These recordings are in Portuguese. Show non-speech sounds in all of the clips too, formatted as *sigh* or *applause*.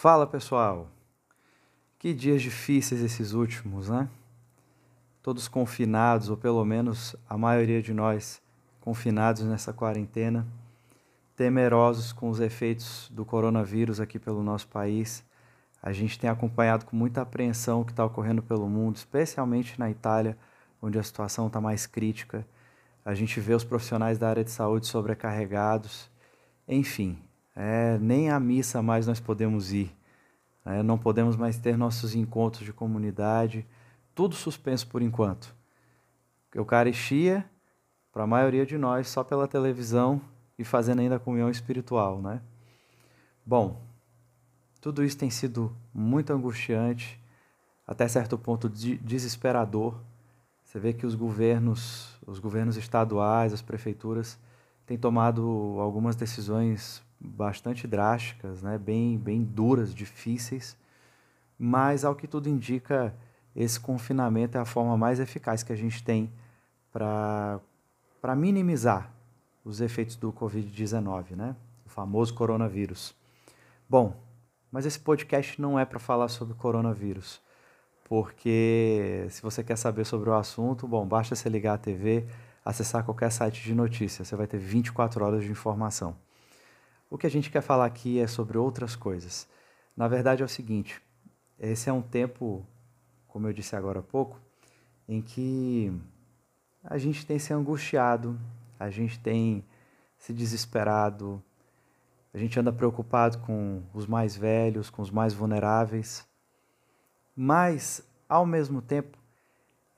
Fala pessoal! Que dias difíceis esses últimos, né? Todos confinados, ou pelo menos a maioria de nós confinados nessa quarentena, temerosos com os efeitos do coronavírus aqui pelo nosso país. A gente tem acompanhado com muita apreensão o que está ocorrendo pelo mundo, especialmente na Itália, onde a situação está mais crítica. A gente vê os profissionais da área de saúde sobrecarregados. Enfim, é, nem à missa mais nós podemos ir. Né? Não podemos mais ter nossos encontros de comunidade. Tudo suspenso por enquanto. Eucaristia, para a maioria de nós, só pela televisão e fazendo ainda a comunhão espiritual, né? Bom, tudo isso tem sido muito angustiante, até certo ponto desesperador. Você vê que os governos, os governos estaduais, as prefeituras, têm tomado algumas decisões bastante drásticas, né? bem, bem duras, difíceis, mas ao que tudo indica, esse confinamento é a forma mais eficaz que a gente tem para minimizar os efeitos do Covid-19, né? o famoso coronavírus. Bom, mas esse podcast não é para falar sobre coronavírus, porque se você quer saber sobre o assunto, bom, basta você ligar a TV, acessar qualquer site de notícias, você vai ter 24 horas de informação. O que a gente quer falar aqui é sobre outras coisas. Na verdade é o seguinte, esse é um tempo, como eu disse agora há pouco, em que a gente tem se angustiado, a gente tem se desesperado, a gente anda preocupado com os mais velhos, com os mais vulneráveis. Mas, ao mesmo tempo,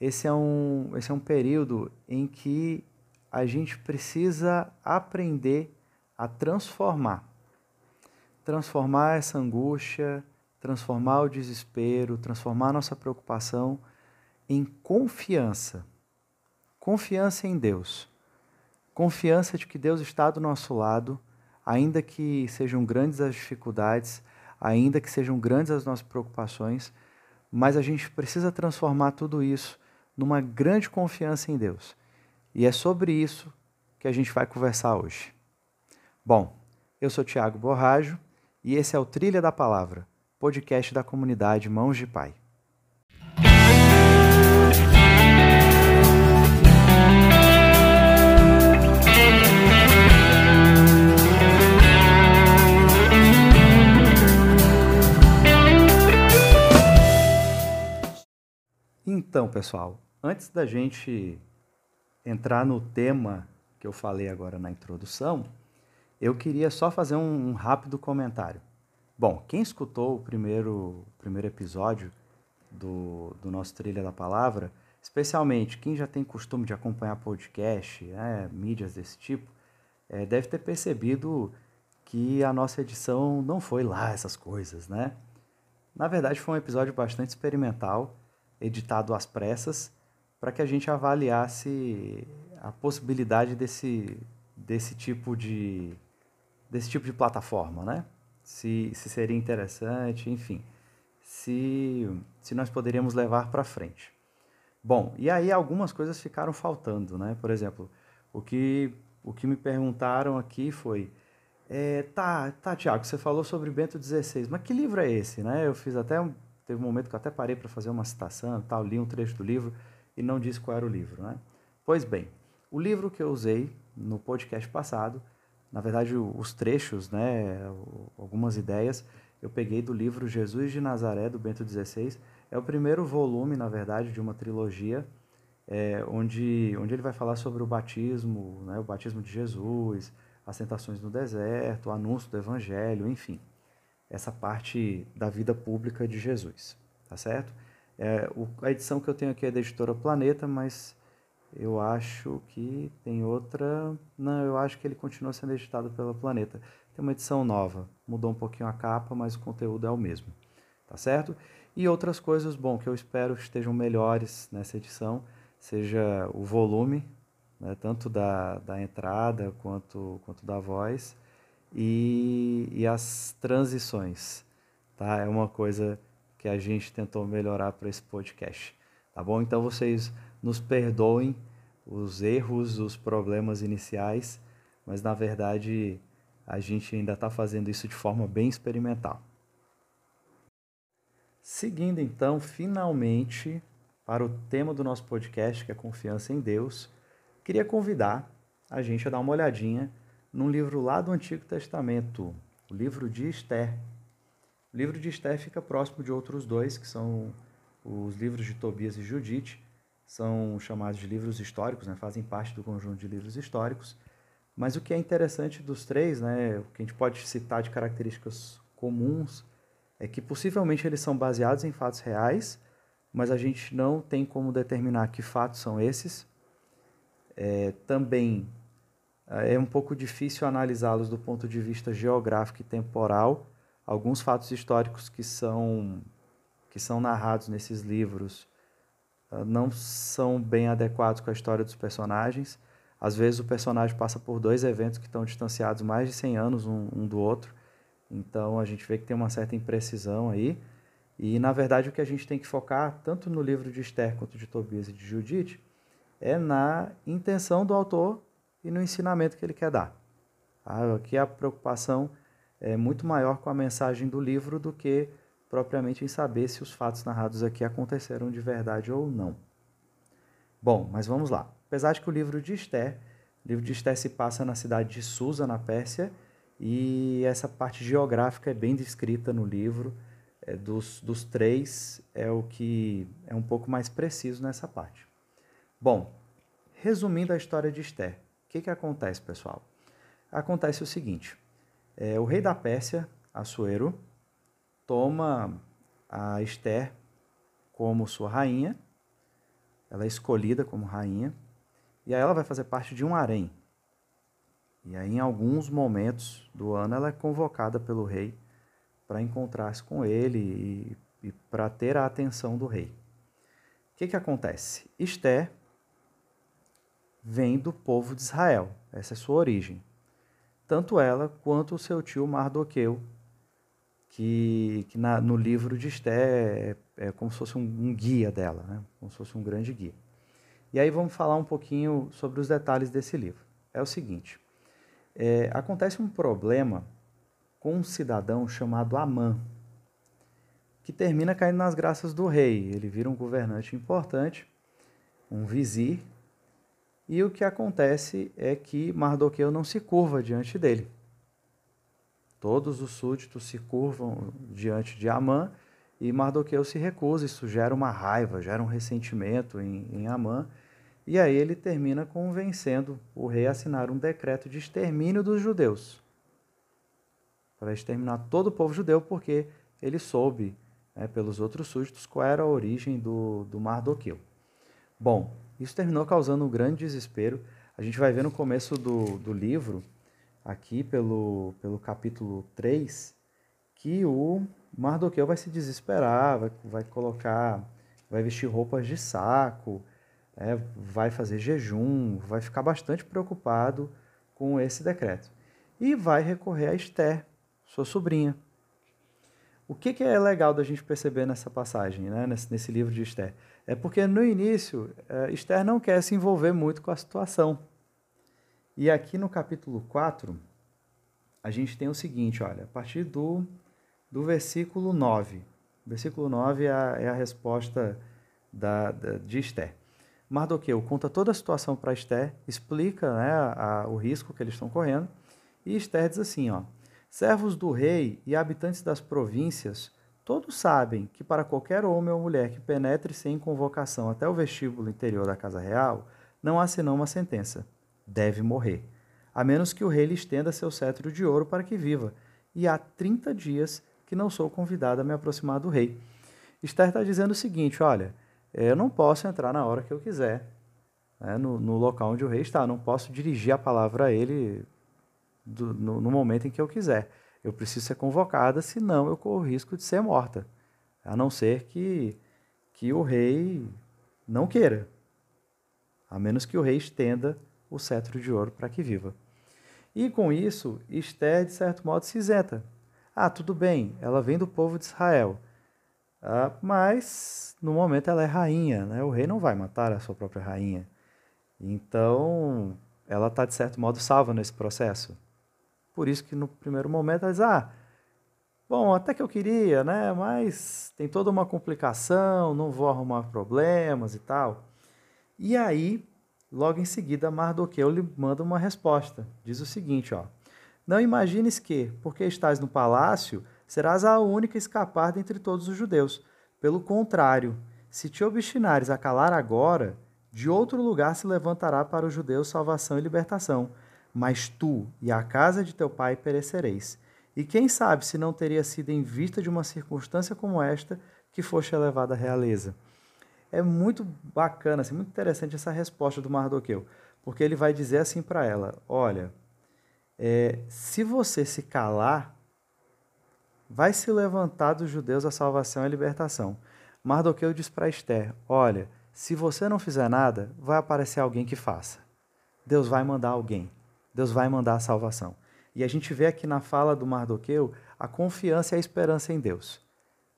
esse é um, esse é um período em que a gente precisa aprender a transformar. Transformar essa angústia, transformar o desespero, transformar nossa preocupação em confiança. Confiança em Deus. Confiança de que Deus está do nosso lado ainda que sejam grandes as dificuldades, ainda que sejam grandes as nossas preocupações, mas a gente precisa transformar tudo isso numa grande confiança em Deus. E é sobre isso que a gente vai conversar hoje. Bom, eu sou Tiago Borrajo e esse é o Trilha da Palavra, podcast da comunidade Mãos de Pai. Então, pessoal, antes da gente entrar no tema que eu falei agora na introdução, eu queria só fazer um, um rápido comentário. Bom, quem escutou o primeiro, primeiro episódio do, do nosso Trilha da Palavra, especialmente quem já tem costume de acompanhar podcast, né, mídias desse tipo, é, deve ter percebido que a nossa edição não foi lá essas coisas, né? Na verdade, foi um episódio bastante experimental editado às pressas, para que a gente avaliasse a possibilidade desse, desse tipo de desse tipo de plataforma, né? Se, se seria interessante, enfim, se, se nós poderíamos levar para frente. Bom, e aí algumas coisas ficaram faltando, né? Por exemplo, o que, o que me perguntaram aqui foi, é, tá, tá, Tiago, você falou sobre Bento XVI, mas que livro é esse, né? Eu fiz até um, Teve um momento que eu até parei para fazer uma citação, tal, li um trecho do livro e não disse qual era o livro, né? Pois bem, o livro que eu usei no podcast passado, na verdade os trechos, né, algumas ideias, eu peguei do livro Jesus de Nazaré do Bento XVI. É o primeiro volume, na verdade, de uma trilogia é, onde, onde ele vai falar sobre o batismo, né, o batismo de Jesus, as tentações no deserto, o anúncio do evangelho, enfim essa parte da vida pública de Jesus, tá certo? É, o, a edição que eu tenho aqui é da editora Planeta, mas eu acho que tem outra. Não, eu acho que ele continua sendo editado pela Planeta. Tem uma edição nova, mudou um pouquinho a capa, mas o conteúdo é o mesmo, tá certo? E outras coisas, bom, que eu espero que estejam melhores nessa edição, seja o volume, né, tanto da, da entrada quanto, quanto da voz, e, e as transições. Tá? É uma coisa que a gente tentou melhorar para esse podcast. Tá bom? Então vocês nos perdoem os erros, os problemas iniciais, mas na verdade a gente ainda está fazendo isso de forma bem experimental. Seguindo então, finalmente, para o tema do nosso podcast, que é confiança em Deus, queria convidar a gente a dar uma olhadinha num livro lá do Antigo Testamento, o livro de Esther. O livro de Esther fica próximo de outros dois, que são os livros de Tobias e Judite, são chamados de livros históricos, né? fazem parte do conjunto de livros históricos. Mas o que é interessante dos três, né, o que a gente pode citar de características comuns, é que possivelmente eles são baseados em fatos reais, mas a gente não tem como determinar que fatos são esses. É, também é um pouco difícil analisá-los do ponto de vista geográfico e temporal. Alguns fatos históricos que são, que são narrados nesses livros não são bem adequados com a história dos personagens. Às vezes o personagem passa por dois eventos que estão distanciados mais de 100 anos um, um do outro, então a gente vê que tem uma certa imprecisão aí. E na verdade o que a gente tem que focar, tanto no livro de Esther quanto de Tobias e de Judite, é na intenção do autor e no ensinamento que ele quer dar. Tá? Aqui a preocupação é muito maior com a mensagem do livro do que propriamente em saber se os fatos narrados aqui aconteceram de verdade ou não. Bom, mas vamos lá. Apesar de que o livro de Esther, o livro de Esther se passa na cidade de Susa, na Pérsia, e essa parte geográfica é bem descrita no livro. É, dos, dos três, é o que é um pouco mais preciso nessa parte. Bom, resumindo a história de Esther, o que, que acontece, pessoal? Acontece o seguinte: é, o rei da Pérsia, Assuero, toma a Esther como sua rainha, ela é escolhida como rainha, e aí ela vai fazer parte de um harém. E aí, em alguns momentos do ano, ela é convocada pelo rei para encontrar-se com ele e, e para ter a atenção do rei. O que, que acontece? Esther vem do povo de Israel, essa é sua origem. Tanto ela quanto o seu tio Mardoqueu, que, que na, no livro de Esther é, é como se fosse um, um guia dela, né? como se fosse um grande guia. E aí vamos falar um pouquinho sobre os detalhes desse livro. É o seguinte: é, acontece um problema com um cidadão chamado Amã, que termina caindo nas graças do rei. Ele vira um governante importante, um vizir, e o que acontece é que Mardoqueu não se curva diante dele. Todos os súditos se curvam diante de Amã e Mardoqueu se recusa. Isso gera uma raiva, gera um ressentimento em, em Amã e aí ele termina convencendo o rei a assinar um decreto de extermínio dos judeus. Para exterminar todo o povo judeu, porque ele soube, né, pelos outros súditos, qual era a origem do, do Mardoqueu. Bom, isso terminou causando um grande desespero. A gente vai ver no começo do, do livro, aqui pelo, pelo capítulo 3, que o Mardoqueu vai se desesperar, vai, vai colocar, vai vestir roupas de saco, é, vai fazer jejum, vai ficar bastante preocupado com esse decreto. E vai recorrer a Esther, sua sobrinha. O que, que é legal da gente perceber nessa passagem, né, nesse, nesse livro de Esther? É porque no início, é, Esther não quer se envolver muito com a situação. E aqui no capítulo 4, a gente tem o seguinte, olha, a partir do, do versículo 9. versículo 9 é a, é a resposta da, da, de Esther. Mardoqueu conta toda a situação para Esther, explica né, a, a, o risco que eles estão correndo, e Esther diz assim: ó, servos do rei e habitantes das províncias, todos sabem que para qualquer homem ou mulher que penetre sem convocação até o vestíbulo interior da casa real, não há senão uma sentença: deve morrer, a menos que o rei lhe estenda seu cetro de ouro para que viva, e há 30 dias que não sou convidado a me aproximar do rei. Esther está dizendo o seguinte: olha eu não posso entrar na hora que eu quiser, né, no, no, local onde o rei está. Não posso dirigir a palavra a ele do, no, no, momento em que eu quiser. Eu preciso ser convocada, senão eu corro o risco de ser morta. A não ser que, que o rei não queira. A menos que o rei estenda o cetro de ouro para que viva. E com isso, Esther, de certo modo, se isenta. Ah, tudo bem, ela vem do povo de Israel. Ah, mas, no momento, ela é rainha, né? O rei não vai matar a sua própria rainha. Então, ela está, de certo modo, salva nesse processo. Por isso que, no primeiro momento, ela diz, ah, Bom, até que eu queria, né? Mas tem toda uma complicação, não vou arrumar problemas e tal. E aí, logo em seguida, Mardoqueu lhe manda uma resposta. Diz o seguinte, ó: Não imagines que, porque estás no palácio, serás a única escapada entre todos os judeus. Pelo contrário, se te obstinares a calar agora, de outro lugar se levantará para os judeus salvação e libertação, mas tu e a casa de teu pai perecereis. E quem sabe se não teria sido em vista de uma circunstância como esta que foste elevada à realeza. É muito bacana, assim, muito interessante essa resposta do Mardoqueu, porque ele vai dizer assim para ela: Olha, é, se você se calar, vai se levantar dos judeus a salvação e a libertação. Mardoqueu diz para Esther: Olha, se você não fizer nada, vai aparecer alguém que faça. Deus vai mandar alguém. Deus vai mandar a salvação. E a gente vê aqui na fala do Mardoqueu a confiança e a esperança em Deus.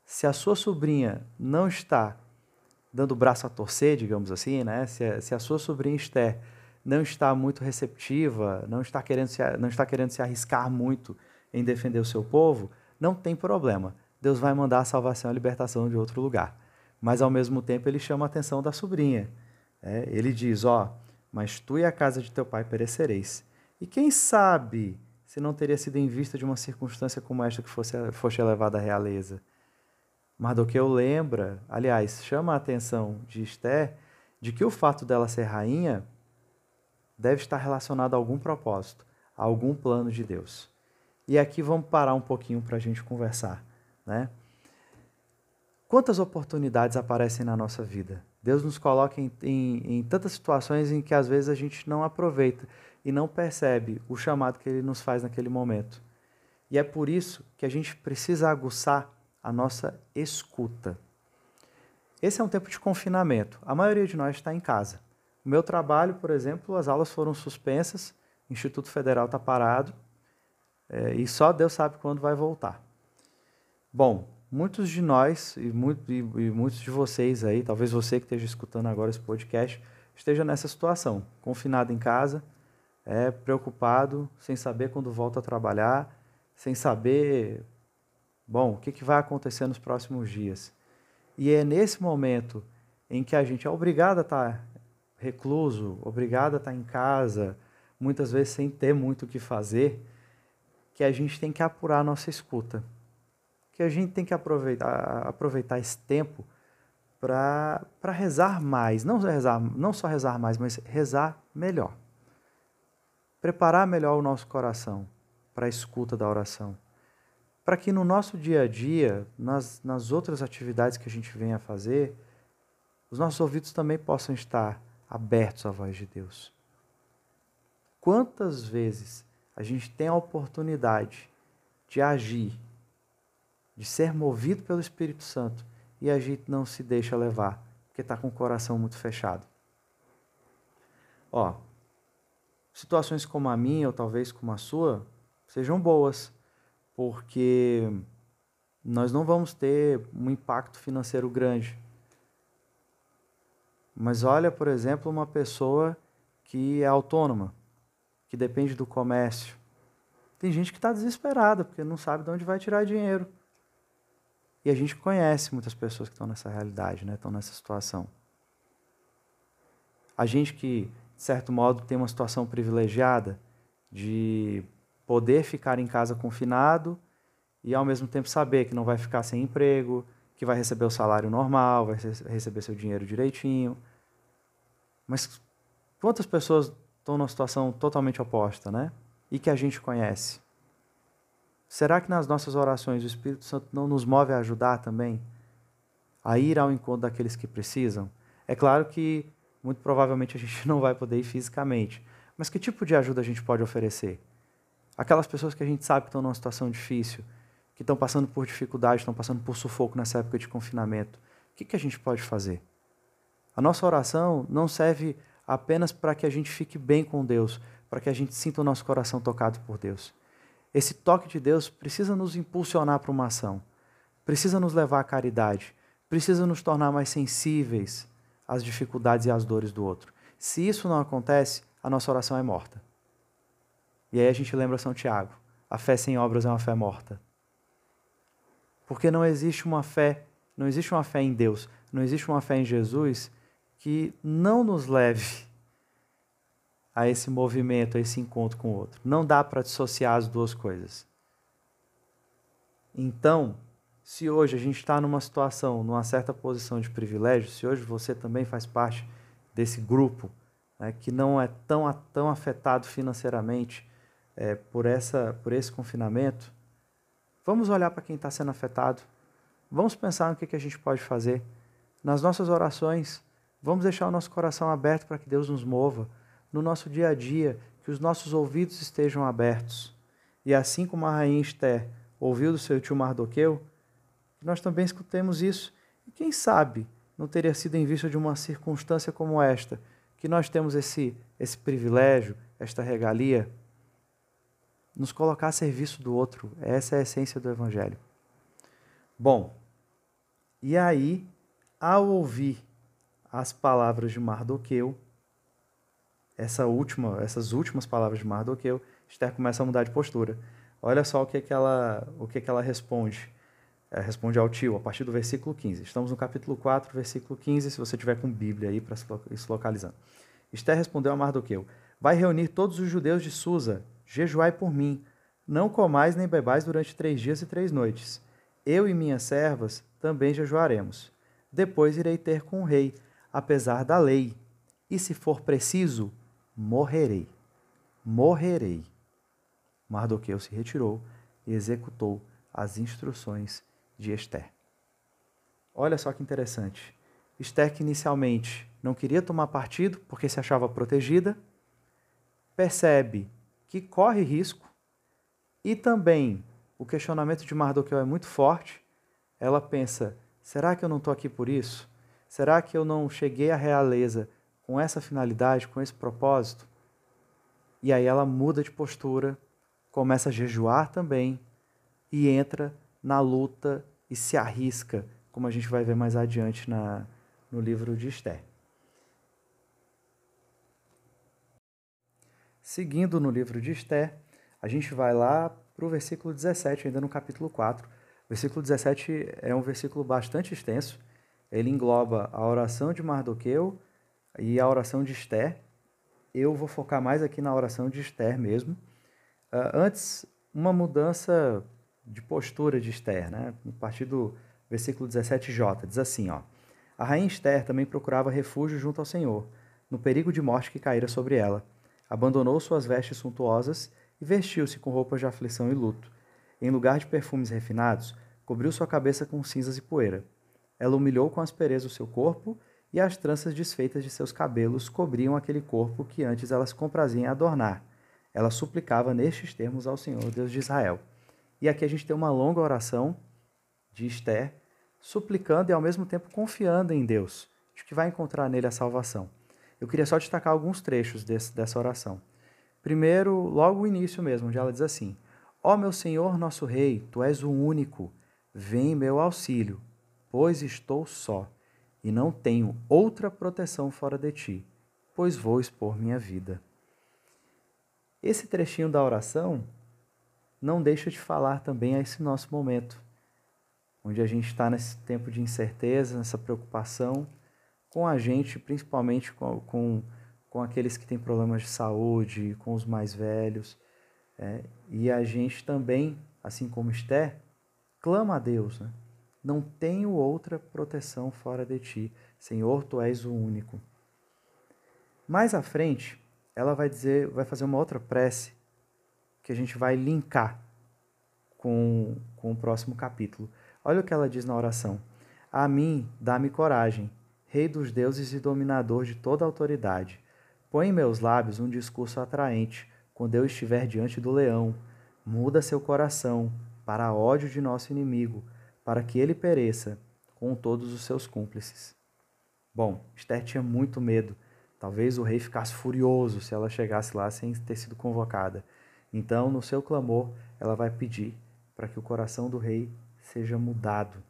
Se a sua sobrinha não está dando braço a torcer, digamos assim, né? se, a, se a sua sobrinha Esther não está muito receptiva, não está, querendo se, não está querendo se arriscar muito em defender o seu povo, não tem problema. Deus vai mandar a salvação e a libertação de outro lugar. Mas ao mesmo tempo ele chama a atenção da sobrinha. É, ele diz: Ó, mas tu e a casa de teu pai perecereis. E quem sabe se não teria sido em vista de uma circunstância como esta que fosse, fosse elevada à realeza. Mardoqueu lembra, aliás, chama a atenção de Esther de que o fato dela ser rainha deve estar relacionado a algum propósito, a algum plano de Deus. E aqui vamos parar um pouquinho para a gente conversar. Né? Quantas oportunidades aparecem na nossa vida? Deus nos coloca em, em, em tantas situações em que às vezes a gente não aproveita e não percebe o chamado que ele nos faz naquele momento. E é por isso que a gente precisa aguçar a nossa escuta. Esse é um tempo de confinamento. A maioria de nós está em casa. O meu trabalho, por exemplo, as aulas foram suspensas, o Instituto Federal está parado é, e só Deus sabe quando vai voltar. Bom, muitos de nós e, muito, e, e muitos de vocês aí, talvez você que esteja escutando agora esse podcast, esteja nessa situação, confinado em casa, é preocupado, sem saber quando volta a trabalhar, sem saber, bom, o que, que vai acontecer nos próximos dias. E é nesse momento em que a gente é obrigado a estar recluso, obrigado a estar em casa, muitas vezes sem ter muito o que fazer, que a gente tem que apurar a nossa escuta. Que a gente tem que aproveitar, aproveitar esse tempo para rezar mais, não, rezar, não só rezar mais, mas rezar melhor preparar melhor o nosso coração para a escuta da oração. Para que no nosso dia a dia, nas, nas outras atividades que a gente venha a fazer, os nossos ouvidos também possam estar abertos à voz de Deus. Quantas vezes a gente tem a oportunidade de agir, de ser movido pelo Espírito Santo e a gente não se deixa levar, porque está com o coração muito fechado? Ó, situações como a minha, ou talvez como a sua, sejam boas, porque nós não vamos ter um impacto financeiro grande. Mas olha, por exemplo, uma pessoa que é autônoma, que depende do comércio. Tem gente que está desesperada porque não sabe de onde vai tirar dinheiro. E a gente conhece muitas pessoas que estão nessa realidade, né? estão nessa situação. A gente que de certo modo, tem uma situação privilegiada de poder ficar em casa confinado e, ao mesmo tempo, saber que não vai ficar sem emprego, que vai receber o salário normal, vai receber seu dinheiro direitinho. Mas quantas pessoas estão numa situação totalmente oposta, né? E que a gente conhece? Será que nas nossas orações o Espírito Santo não nos move a ajudar também? A ir ao encontro daqueles que precisam? É claro que muito provavelmente a gente *laughs* não vai poder ir fisicamente. Mas que tipo de ajuda a gente pode oferecer? Aquelas pessoas que a gente sabe que estão numa situação difícil, que estão passando por dificuldade, estão passando por sufoco nessa época de confinamento, o que, que a gente pode fazer? A nossa oração não serve apenas para que a gente fique bem com Deus, para que a gente sinta o nosso coração tocado por Deus. Esse toque de Deus precisa nos impulsionar para uma ação, precisa nos levar à caridade, precisa nos tornar mais sensíveis as dificuldades e as dores do outro. Se isso não acontece, a nossa oração é morta. E aí a gente lembra São Tiago: a fé sem obras é uma fé morta. Porque não existe uma fé, não existe uma fé em Deus, não existe uma fé em Jesus que não nos leve a esse movimento, a esse encontro com o outro. Não dá para dissociar as duas coisas. Então, se hoje a gente está numa situação, numa certa posição de privilégio, se hoje você também faz parte desse grupo né, que não é tão, tão afetado financeiramente é, por, essa, por esse confinamento, vamos olhar para quem está sendo afetado, vamos pensar no que, que a gente pode fazer. Nas nossas orações, vamos deixar o nosso coração aberto para que Deus nos mova. No nosso dia a dia, que os nossos ouvidos estejam abertos. E assim como a rainha Esther ouviu do seu tio Mardoqueu, que nós também escutemos isso. E quem sabe não teria sido em vista de uma circunstância como esta, que nós temos esse, esse privilégio, esta regalia, nos colocar a serviço do outro. Essa é a essência do Evangelho. Bom, e aí, ao ouvir as palavras de Mardoqueu, essa última, essas últimas palavras de Mardoqueu, Esther começa a mudar de postura. Olha só o que, que, ela, o que, que ela responde. É, responde ao tio, a partir do versículo 15. Estamos no capítulo 4, versículo 15, se você tiver com Bíblia aí para se localizando. Esther respondeu a Mardoqueu: Vai reunir todos os judeus de Susa, jejuai por mim. Não comais nem bebais durante três dias e três noites. Eu e minhas servas também jejuaremos. Depois irei ter com o rei, apesar da lei. E se for preciso, morrerei. Morrerei. Mardoqueu se retirou e executou as instruções de Esther. Olha só que interessante. Esther, que inicialmente não queria tomar partido porque se achava protegida, percebe que corre risco e também o questionamento de Mardoqueu é muito forte. Ela pensa: será que eu não estou aqui por isso? Será que eu não cheguei à realeza com essa finalidade, com esse propósito? E aí ela muda de postura começa a jejuar também e entra na luta e se arrisca, como a gente vai ver mais adiante na, no livro de Esther. Seguindo no livro de Esther, a gente vai lá para o versículo 17, ainda no capítulo 4. O versículo 17 é um versículo bastante extenso. Ele engloba a oração de Mardoqueu e a oração de Esther. Eu vou focar mais aqui na oração de Esther mesmo. Uh, antes, uma mudança de postura de Esther, né? a partir do versículo 17j, diz assim, ó, a rainha Esther também procurava refúgio junto ao Senhor, no perigo de morte que caíra sobre ela. Abandonou suas vestes suntuosas e vestiu-se com roupas de aflição e luto. Em lugar de perfumes refinados, cobriu sua cabeça com cinzas e poeira. Ela humilhou com aspereza o seu corpo, e as tranças desfeitas de seus cabelos cobriam aquele corpo que antes ela se comprazia em adornar ela suplicava nestes termos ao Senhor, Deus de Israel. E aqui a gente tem uma longa oração de Esther, suplicando e ao mesmo tempo confiando em Deus, de que vai encontrar nele a salvação. Eu queria só destacar alguns trechos desse, dessa oração. Primeiro, logo o início mesmo, onde ela diz assim: Ó meu Senhor, nosso Rei, tu és o único, vem em meu auxílio, pois estou só, e não tenho outra proteção fora de ti, pois vou expor minha vida. Esse trechinho da oração não deixa de falar também a esse nosso momento, onde a gente está nesse tempo de incerteza, nessa preocupação com a gente, principalmente com, com, com aqueles que têm problemas de saúde, com os mais velhos. É, e a gente também, assim como Esther, clama a Deus, né? Não tenho outra proteção fora de ti. Senhor, tu és o único. Mais à frente, ela vai dizer, vai fazer uma outra prece que a gente vai linkar com, com o próximo capítulo. Olha o que ela diz na oração: A mim dá-me coragem, Rei dos deuses e dominador de toda autoridade. Põe em meus lábios um discurso atraente quando eu estiver diante do leão. Muda seu coração para ódio de nosso inimigo, para que ele pereça com todos os seus cúmplices. Bom, Esther tinha muito medo Talvez o rei ficasse furioso se ela chegasse lá sem ter sido convocada. Então, no seu clamor, ela vai pedir para que o coração do rei seja mudado,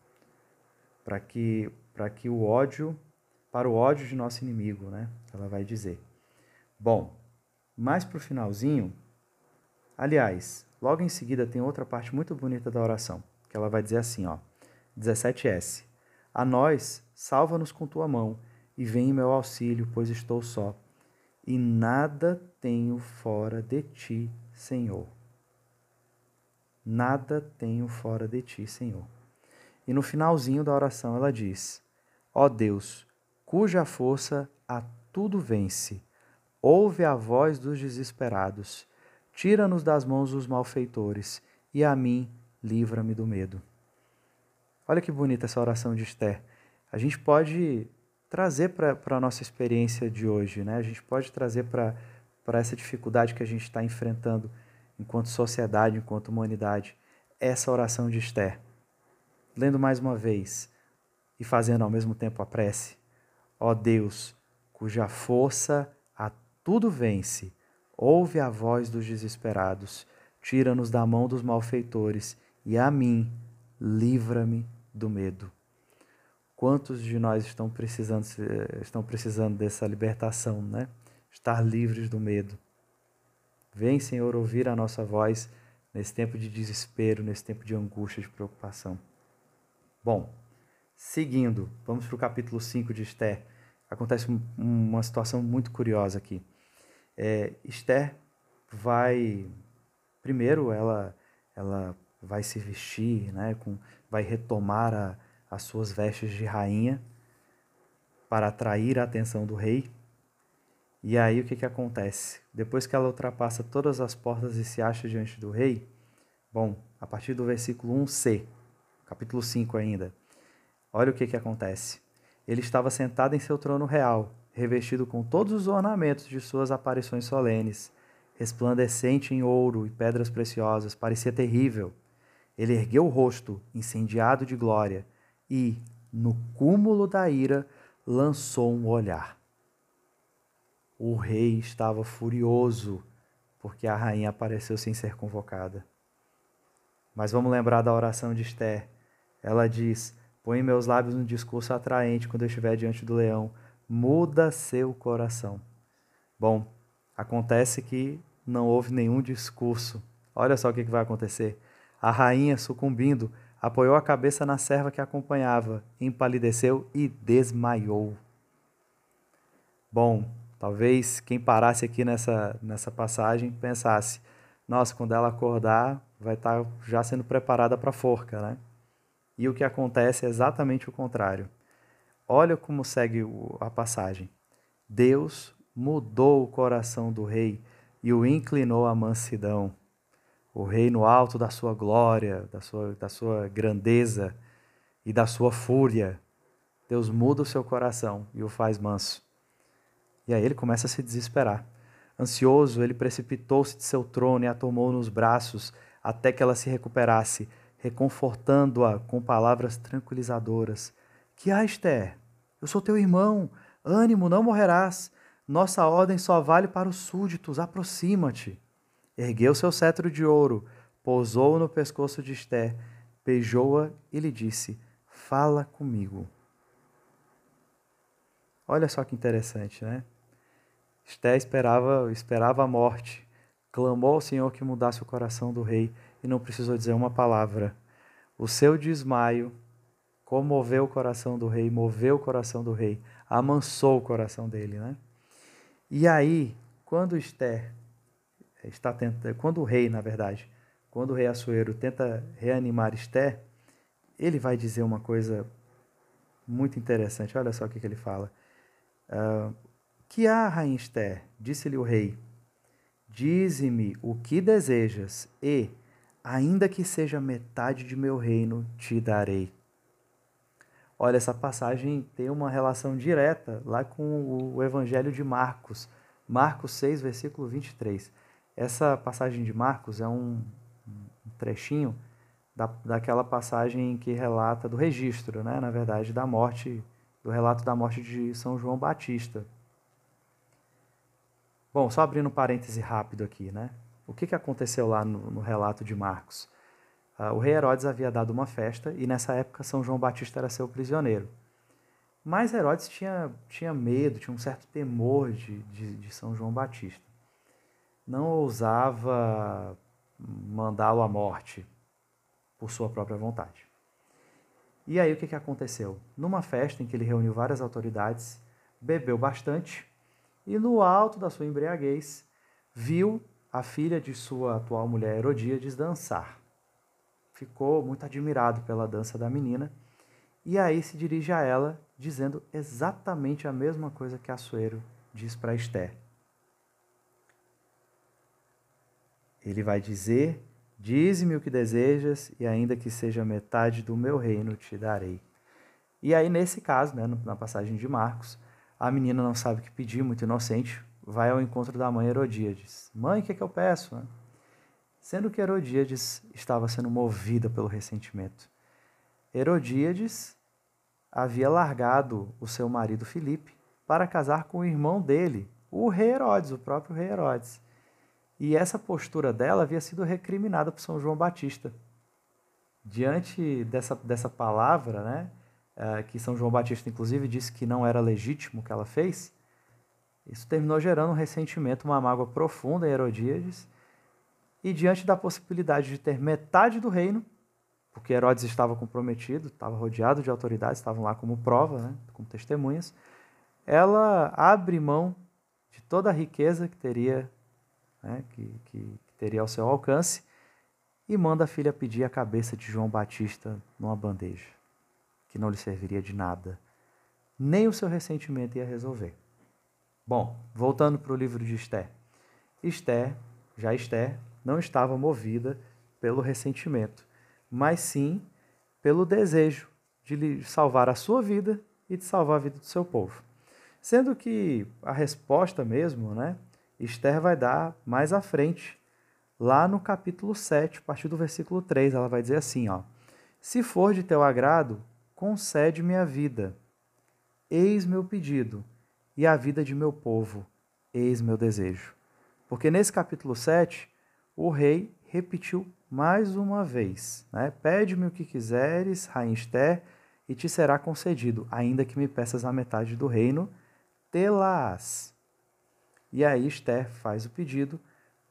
para que para que o ódio para o ódio de nosso inimigo, né? Ela vai dizer. Bom, mais para o finalzinho, aliás, logo em seguida tem outra parte muito bonita da oração, que ela vai dizer assim, ó: 17s. A nós, salva-nos com tua mão, e vem em meu auxílio, pois estou só. E nada tenho fora de ti, Senhor. Nada tenho fora de ti, Senhor. E no finalzinho da oração ela diz: Ó Deus, cuja força a tudo vence, ouve a voz dos desesperados, tira-nos das mãos dos malfeitores, e a mim livra-me do medo. Olha que bonita essa oração de Esther. A gente pode trazer para a nossa experiência de hoje, né? A gente pode trazer para essa dificuldade que a gente está enfrentando enquanto sociedade, enquanto humanidade, essa oração de Esther. Lendo mais uma vez e fazendo ao mesmo tempo a prece. Ó Deus, cuja força a tudo vence, ouve a voz dos desesperados, tira-nos da mão dos malfeitores e a mim livra-me do medo. Quantos de nós estão precisando, estão precisando dessa libertação, né? Estar livres do medo. Vem, Senhor, ouvir a nossa voz nesse tempo de desespero, nesse tempo de angústia, de preocupação. Bom, seguindo, vamos para o capítulo 5 de Esther. Acontece uma situação muito curiosa aqui. É, Esther vai, primeiro, ela, ela vai se vestir, né, com, vai retomar a, as suas vestes de rainha para atrair a atenção do rei. E aí o que, que acontece? Depois que ela ultrapassa todas as portas e se acha diante do rei, bom, a partir do versículo 1c, capítulo 5 ainda, olha o que, que acontece. Ele estava sentado em seu trono real, revestido com todos os ornamentos de suas aparições solenes, resplandecente em ouro e pedras preciosas, parecia terrível. Ele ergueu o rosto, incendiado de glória, e, no cúmulo da ira, lançou um olhar. O rei estava furioso porque a rainha apareceu sem ser convocada. Mas vamos lembrar da oração de Esther. Ela diz: Põe meus lábios num discurso atraente quando eu estiver diante do leão. Muda seu coração. Bom, acontece que não houve nenhum discurso. Olha só o que vai acontecer. A rainha, sucumbindo, apoiou a cabeça na serva que a acompanhava, empalideceu e desmaiou. Bom, talvez quem parasse aqui nessa, nessa passagem pensasse: nossa, quando ela acordar, vai estar tá já sendo preparada para a forca, né? E o que acontece é exatamente o contrário. Olha como segue a passagem. Deus mudou o coração do rei e o inclinou à mansidão o rei no alto da sua glória, da sua, da sua grandeza e da sua fúria. Deus muda o seu coração e o faz manso. E aí ele começa a se desesperar. Ansioso, ele precipitou-se de seu trono e a tomou nos braços até que ela se recuperasse, reconfortando-a com palavras tranquilizadoras. Que há, Esther? Eu sou teu irmão. Ânimo, não morrerás. Nossa ordem só vale para os súditos. Aproxima-te ergueu seu cetro de ouro, pousou no pescoço de Esté, beijou-a e lhe disse: Fala comigo. Olha só que interessante, né? Esté esperava, esperava a morte, clamou ao Senhor que mudasse o coração do rei e não precisou dizer uma palavra. O seu desmaio comoveu o coração do rei, moveu o coração do rei, amansou o coração dele, né? E aí, quando Esther está tenta, quando o rei, na verdade, quando o rei Assuero tenta reanimar Esté, ele vai dizer uma coisa muito interessante. Olha só o que, que ele fala. Uh, que há, rainha Esther? Disse-lhe o rei. Dize-me o que desejas, e, ainda que seja metade de meu reino, te darei. Olha, essa passagem tem uma relação direta lá com o Evangelho de Marcos, Marcos 6, versículo 23. Essa passagem de Marcos é um, trechinho da, daquela passagem que relata do registro, né, na verdade, da morte, do relato da morte de São João Batista. Bom, só abrindo um parêntese rápido aqui, né? O que, que aconteceu lá no, no relato de Marcos? Uh, o rei Herodes havia dado uma festa e nessa época São João Batista era seu prisioneiro. Mas Herodes tinha, tinha medo, tinha um certo temor de, de, de São João Batista não ousava mandá-lo à morte por sua própria vontade. E aí o que, que aconteceu? Numa festa em que ele reuniu várias autoridades, bebeu bastante e no alto da sua embriaguez viu a filha de sua atual mulher Herodíades dançar. Ficou muito admirado pela dança da menina e aí se dirige a ela dizendo exatamente a mesma coisa que Assuero diz para Esther. Ele vai dizer Dize-me o que desejas, e ainda que seja metade do meu reino te darei. E aí, nesse caso, né, na passagem de Marcos, a menina não sabe o que pedir, muito inocente, vai ao encontro da mãe Herodíades. Mãe, o que, é que eu peço? Sendo que Herodíades estava sendo movida pelo ressentimento. Herodíades havia largado o seu marido Filipe para casar com o irmão dele, o rei Herodes, o próprio rei Herodes. E essa postura dela havia sido recriminada por São João Batista. Diante dessa, dessa palavra, né, é, que São João Batista, inclusive, disse que não era legítimo o que ela fez, isso terminou gerando um ressentimento, uma mágoa profunda em Herodíades. E diante da possibilidade de ter metade do reino, porque Herodes estava comprometido, estava rodeado de autoridades, estavam lá como prova, né, como testemunhas, ela abre mão de toda a riqueza que teria né, que, que, que teria ao seu alcance, e manda a filha pedir a cabeça de João Batista numa bandeja, que não lhe serviria de nada. Nem o seu ressentimento ia resolver. Bom, voltando para o livro de Esther. Esther, já Esther, não estava movida pelo ressentimento, mas sim pelo desejo de lhe salvar a sua vida e de salvar a vida do seu povo. Sendo que a resposta mesmo, né, Esther vai dar mais à frente, lá no capítulo 7, a partir do versículo 3, ela vai dizer assim, ó: Se for de teu agrado, concede-me a vida. Eis meu pedido, e a vida de meu povo, eis meu desejo. Porque nesse capítulo 7, o rei repetiu mais uma vez, né? Pede-me o que quiseres, rainha Esther, e te será concedido, ainda que me peças a metade do reino, tê-las. E aí Esther faz o pedido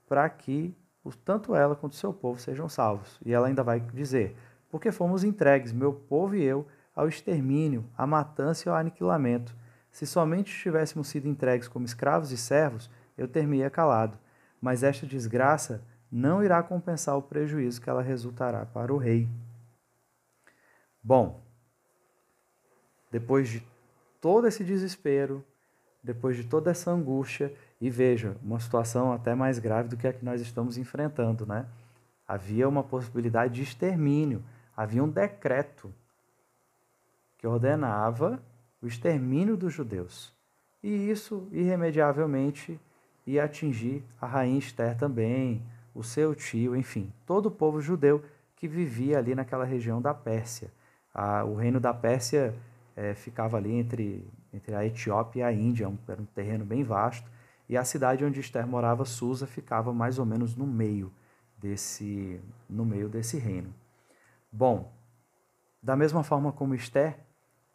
para que tanto ela quanto seu povo sejam salvos. E ela ainda vai dizer: Porque fomos entregues, meu povo e eu, ao extermínio, à matança e ao aniquilamento. Se somente tivéssemos sido entregues como escravos e servos, eu ter-me calado. Mas esta desgraça não irá compensar o prejuízo que ela resultará para o rei. Bom, depois de todo esse desespero, depois de toda essa angústia, e veja, uma situação até mais grave do que a que nós estamos enfrentando, né? Havia uma possibilidade de extermínio, havia um decreto que ordenava o extermínio dos judeus. E isso, irremediavelmente, ia atingir a rainha Esther também, o seu tio, enfim, todo o povo judeu que vivia ali naquela região da Pérsia. A, o reino da Pérsia é, ficava ali entre, entre a Etiópia e a Índia, um, era um terreno bem vasto, e a cidade onde Esther morava, Susa, ficava mais ou menos no meio desse, no meio desse reino. Bom, da mesma forma como Esther,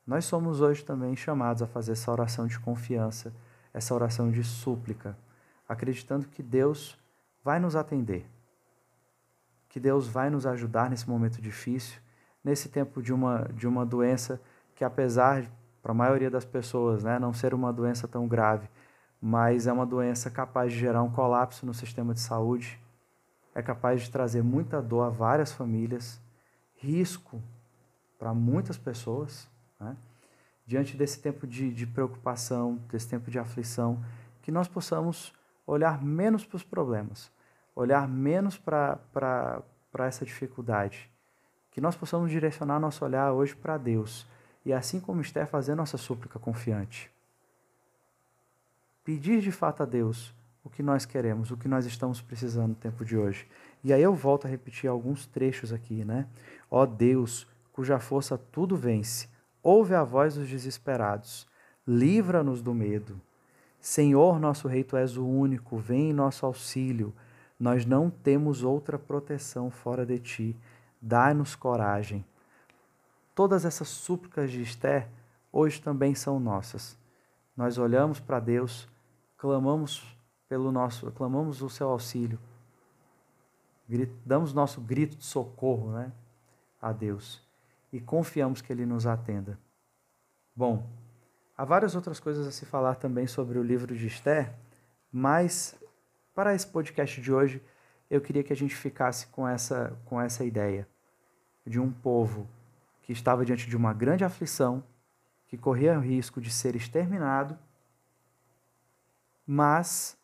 nós somos hoje também chamados a fazer essa oração de confiança, essa oração de súplica, acreditando que Deus vai nos atender, que Deus vai nos ajudar nesse momento difícil, nesse tempo de uma, de uma doença que, apesar, para a maioria das pessoas, né, não ser uma doença tão grave, mas é uma doença capaz de gerar um colapso no sistema de saúde, é capaz de trazer muita dor a várias famílias, risco para muitas pessoas. Né? Diante desse tempo de, de preocupação, desse tempo de aflição, que nós possamos olhar menos para os problemas, olhar menos para essa dificuldade, que nós possamos direcionar nosso olhar hoje para Deus e, assim como Esther, fazer nossa súplica confiante pedir de fato a Deus o que nós queremos, o que nós estamos precisando no tempo de hoje. E aí eu volto a repetir alguns trechos aqui, né? Ó Deus, cuja força tudo vence, ouve a voz dos desesperados, livra-nos do medo. Senhor, nosso Rei, tu és o único, vem em nosso auxílio. Nós não temos outra proteção fora de ti. Dá-nos coragem. Todas essas súplicas de Esther hoje também são nossas. Nós olhamos para Deus clamamos pelo nosso, clamamos o seu auxílio, damos nosso grito de socorro, né, a Deus. E confiamos que Ele nos atenda. Bom, há várias outras coisas a se falar também sobre o livro de Esther, mas para esse podcast de hoje eu queria que a gente ficasse com essa, com essa ideia de um povo que estava diante de uma grande aflição, que corria o risco de ser exterminado, mas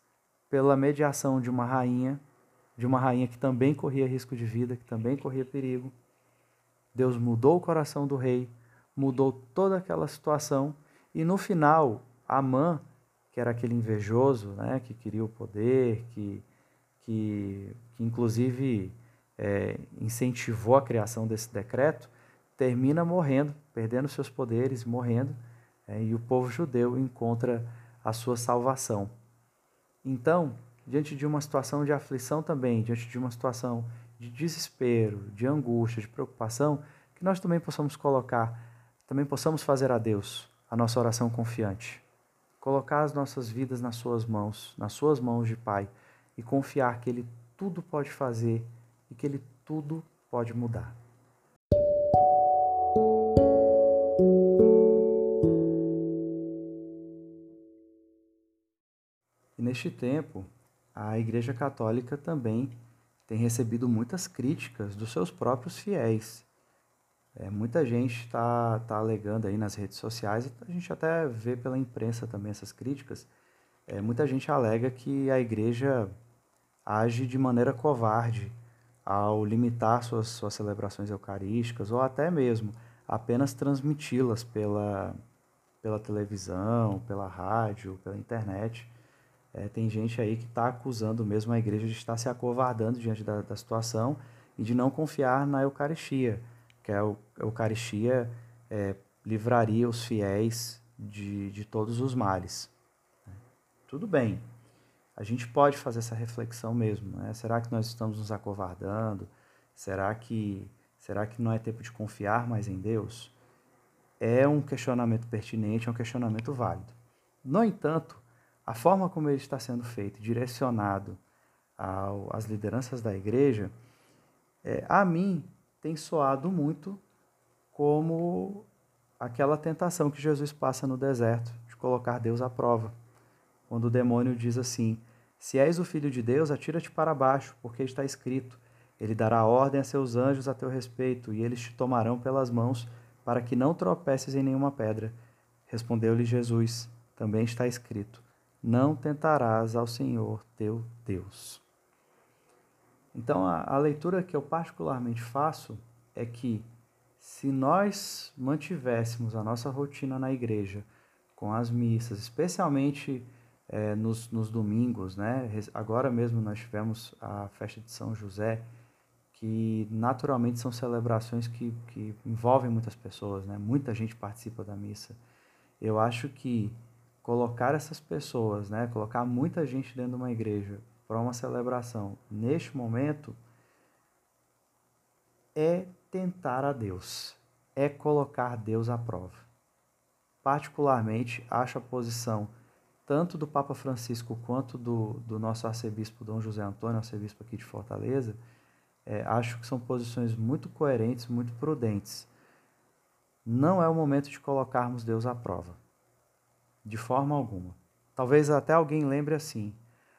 pela mediação de uma rainha, de uma rainha que também corria risco de vida, que também corria perigo, Deus mudou o coração do rei, mudou toda aquela situação e no final, Amã, que era aquele invejoso, né, que queria o poder, que, que, que inclusive é, incentivou a criação desse decreto, termina morrendo, perdendo seus poderes, morrendo, é, e o povo judeu encontra a sua salvação. Então, diante de uma situação de aflição também, diante de uma situação de desespero, de angústia, de preocupação, que nós também possamos colocar, também possamos fazer a Deus a nossa oração confiante. Colocar as nossas vidas nas suas mãos, nas suas mãos de Pai, e confiar que Ele tudo pode fazer e que Ele tudo pode mudar. E neste tempo, a Igreja Católica também tem recebido muitas críticas dos seus próprios fiéis. É, muita gente está tá alegando aí nas redes sociais, e a gente até vê pela imprensa também essas críticas. É, muita gente alega que a igreja age de maneira covarde ao limitar suas, suas celebrações eucarísticas ou até mesmo apenas transmiti-las pela, pela televisão, pela rádio, pela internet. É, tem gente aí que está acusando mesmo a igreja de estar se acovardando diante da, da situação e de não confiar na Eucaristia, que a Eucaristia é, livraria os fiéis de, de todos os males. Tudo bem, a gente pode fazer essa reflexão mesmo. Né? Será que nós estamos nos acovardando? Será que, será que não é tempo de confiar mais em Deus? É um questionamento pertinente, é um questionamento válido. No entanto, a forma como ele está sendo feito, direcionado ao, às lideranças da igreja, é, a mim tem soado muito como aquela tentação que Jesus passa no deserto, de colocar Deus à prova. Quando o demônio diz assim: Se és o filho de Deus, atira-te para baixo, porque está escrito: Ele dará ordem a seus anjos a teu respeito, e eles te tomarão pelas mãos, para que não tropeces em nenhuma pedra. Respondeu-lhe Jesus: Também está escrito: não tentarás ao Senhor teu Deus. Então, a, a, leitura que eu particularmente faço é que, se nós mantivéssemos a nossa rotina na igreja, com as missas, especialmente é, nos, nos domingos, né? agora mesmo nós tivemos a festa de São José, que naturalmente são celebrações que, que envolvem muitas pessoas, né? muita gente participa da missa. Eu acho que colocar essas pessoas, né, colocar muita gente dentro de uma igreja para uma celebração neste momento é tentar a Deus, é colocar Deus à prova. Particularmente, acho a posição tanto do Papa Francisco quanto do, do nosso arcebispo Dom José Antônio, arcebispo aqui de Fortaleza, é, acho que são posições muito coerentes, muito prudentes. Não é o momento de colocarmos Deus à prova. De forma alguma. Talvez até alguém lembre assim: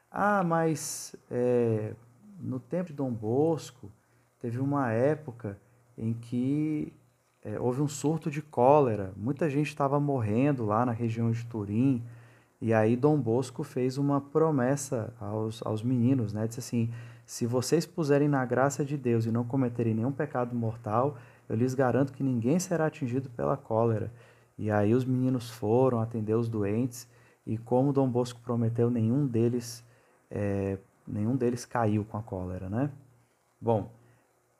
ah, mas é, no tempo de Dom Bosco teve uma época em que é, houve um surto de cólera, muita gente estava morrendo lá na região de Turim, e aí Dom Bosco fez uma promessa aos, aos meninos, né? Disse assim: se vocês puserem na graça de Deus e não cometerem nenhum pecado mortal, eu lhes garanto que ninguém será atingido pela cólera. E aí os meninos foram atender os doentes e como Dom Bosco prometeu, nenhum deles é, nenhum deles caiu com a cólera, né? Bom,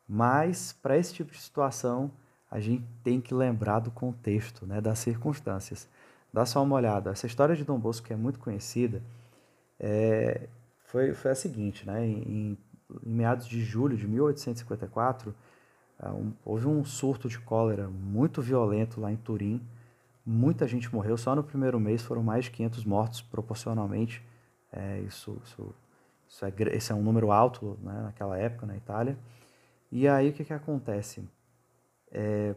mas para esse tipo de situação a gente tem que lembrar do contexto, né, das circunstâncias. Dá só uma olhada. Essa história de Dom Bosco que é muito conhecida é, foi, foi a seguinte, né? Em, em meados de julho de 1854 um, houve um surto de cólera muito violento lá em Turim muita gente morreu. Só no primeiro mês foram mais de 500 mortos proporcionalmente. É, isso, isso, isso é, esse é um número alto né, naquela época na Itália. E aí o que, que acontece? É,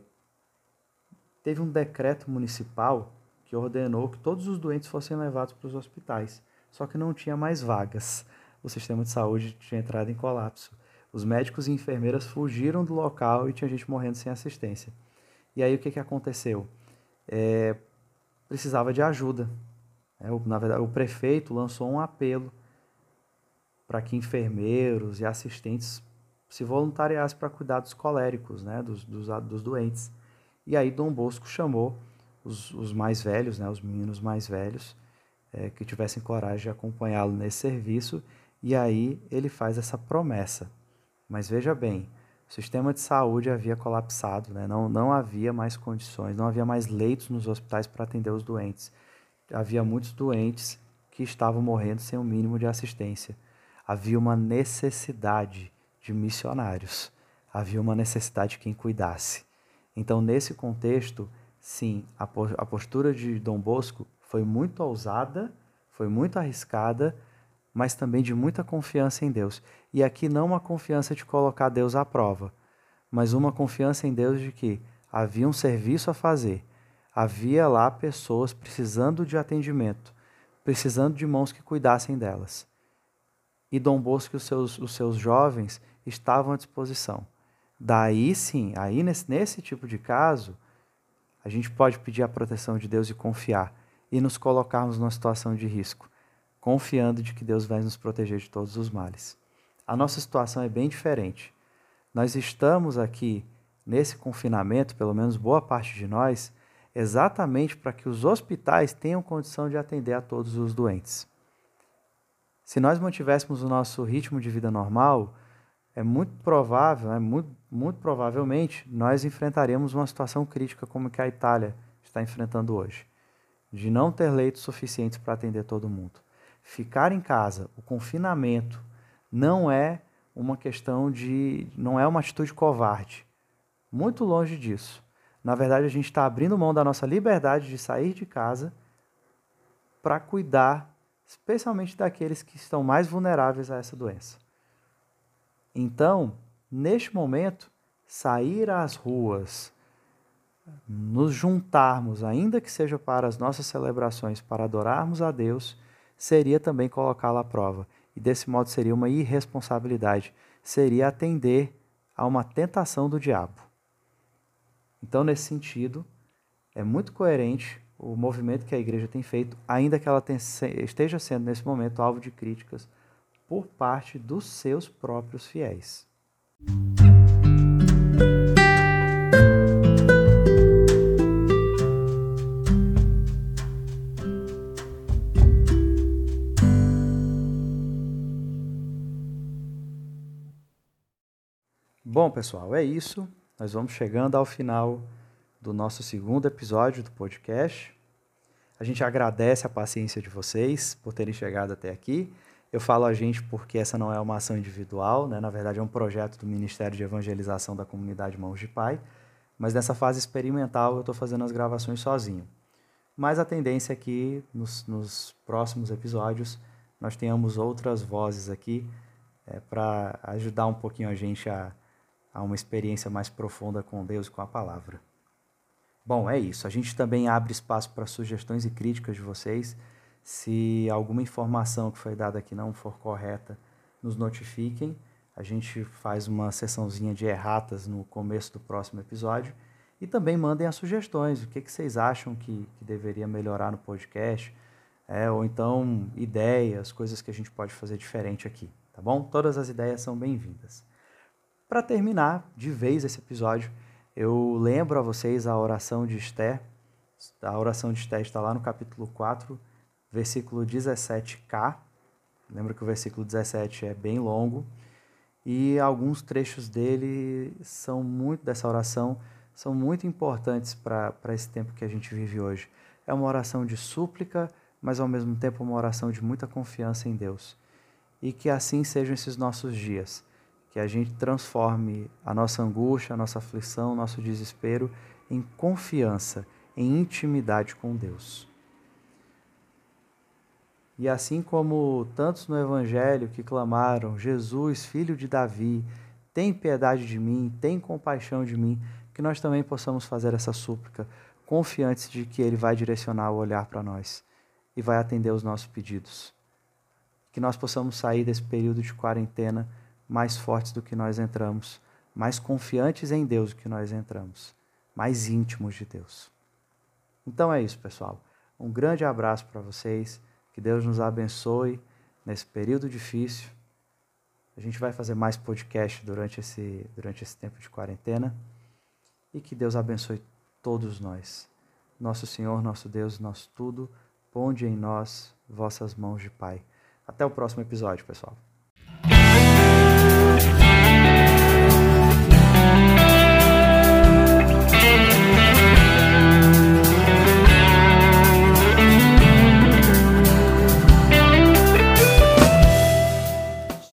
teve um decreto municipal que ordenou que todos os doentes fossem levados para os hospitais, só que não tinha mais vagas. O sistema de saúde tinha entrado em colapso. Os médicos e enfermeiras fugiram do local e tinha gente morrendo sem assistência. E aí o que, que aconteceu? É, precisava de ajuda. É, o, na verdade, o prefeito lançou um apelo para que enfermeiros e assistentes se voluntariassem para cuidar dos coléricos, né, dos, dos, dos doentes. E aí Dom Bosco chamou os, os mais velhos, né, os meninos mais velhos, é, que tivessem coragem de acompanhá-lo nesse serviço, e aí ele faz essa promessa. Mas veja bem, o sistema de saúde havia colapsado, né? não, não havia mais condições, não havia mais leitos nos hospitais para atender os doentes. Havia muitos doentes que estavam morrendo sem o mínimo de assistência. Havia uma necessidade de missionários, havia uma necessidade de quem cuidasse. Então, nesse contexto, sim, a postura de Dom Bosco foi muito ousada, foi muito arriscada, mas também de muita confiança em Deus. E aqui não uma confiança de colocar Deus à prova, mas uma confiança em Deus de que havia um serviço a fazer, havia lá pessoas precisando de atendimento, precisando de mãos que cuidassem delas. E Dom Bosco e os seus, os seus jovens estavam à disposição. Daí sim, aí nesse, nesse tipo de caso, a gente pode pedir a proteção de Deus e confiar e nos colocarmos numa situação de risco, confiando de que Deus vai nos proteger de todos os males. A nossa situação é bem diferente. Nós estamos aqui nesse confinamento, pelo menos boa parte de nós, exatamente para que os hospitais tenham condição de atender a todos os doentes. Se nós mantivéssemos o nosso ritmo de vida normal, é muito provável, é muito, muito provavelmente, nós enfrentaremos uma situação crítica como que a Itália está enfrentando hoje, de não ter leitos suficientes para atender todo mundo. Ficar em casa, o confinamento, não é uma questão de. não é uma atitude covarde. Muito longe disso. Na verdade, a gente está abrindo mão da nossa liberdade de sair de casa para cuidar, especialmente daqueles que estão mais vulneráveis a essa doença. Então, neste momento, sair às ruas, nos juntarmos, ainda que seja para as nossas celebrações, para adorarmos a Deus, seria também colocá-lo à prova. E desse modo seria uma irresponsabilidade, seria atender a uma tentação do diabo. Então, nesse sentido, é muito coerente o movimento que a igreja tem feito, ainda que ela esteja sendo nesse momento alvo de críticas por parte dos seus próprios fiéis. Bom, pessoal, é isso. Nós vamos chegando ao final do nosso segundo episódio do podcast. A gente agradece a paciência de vocês por terem chegado até aqui. Eu falo a gente porque essa não é uma ação individual, né? na verdade é um projeto do Ministério de Evangelização da Comunidade Mãos de Pai, mas nessa fase experimental eu estou fazendo as gravações sozinho. Mas a tendência é que nos, nos próximos episódios nós tenhamos outras vozes aqui é, para ajudar um pouquinho a gente a, a uma experiência mais profunda com Deus e com a palavra. Bom, é isso. A gente também abre espaço para sugestões e críticas de vocês. Se alguma informação que foi dada aqui não for correta, nos notifiquem. A gente faz uma sessãozinha de erratas no começo do próximo episódio. E também mandem as sugestões, o que, que vocês acham que, que deveria melhorar no podcast, é, ou então ideias, coisas que a gente pode fazer diferente aqui, tá bom? Todas as ideias são bem-vindas. Para terminar de vez esse episódio, eu lembro a vocês a oração de Esther. A oração de Esther está lá no capítulo 4, versículo 17k. Lembra que o versículo 17 é bem longo e alguns trechos dele são muito dessa oração são muito importantes para esse tempo que a gente vive hoje. É uma oração de súplica, mas ao mesmo tempo uma oração de muita confiança em Deus. E que assim sejam esses nossos dias, que a gente transforme a nossa angústia, a nossa aflição, o nosso desespero em confiança, em intimidade com Deus. E assim como tantos no Evangelho que clamaram: Jesus, filho de Davi, tem piedade de mim, tem compaixão de mim, que nós também possamos fazer essa súplica, confiantes de que Ele vai direcionar o olhar para nós e vai atender os nossos pedidos. Que nós possamos sair desse período de quarentena mais fortes do que nós entramos, mais confiantes em Deus do que nós entramos, mais íntimos de Deus. Então é isso, pessoal. Um grande abraço para vocês. Que Deus nos abençoe nesse período difícil. A gente vai fazer mais podcast durante esse, durante esse tempo de quarentena. E que Deus abençoe todos nós. Nosso Senhor, nosso Deus, nosso tudo, ponde em nós vossas mãos de Pai. Até o próximo episódio, pessoal.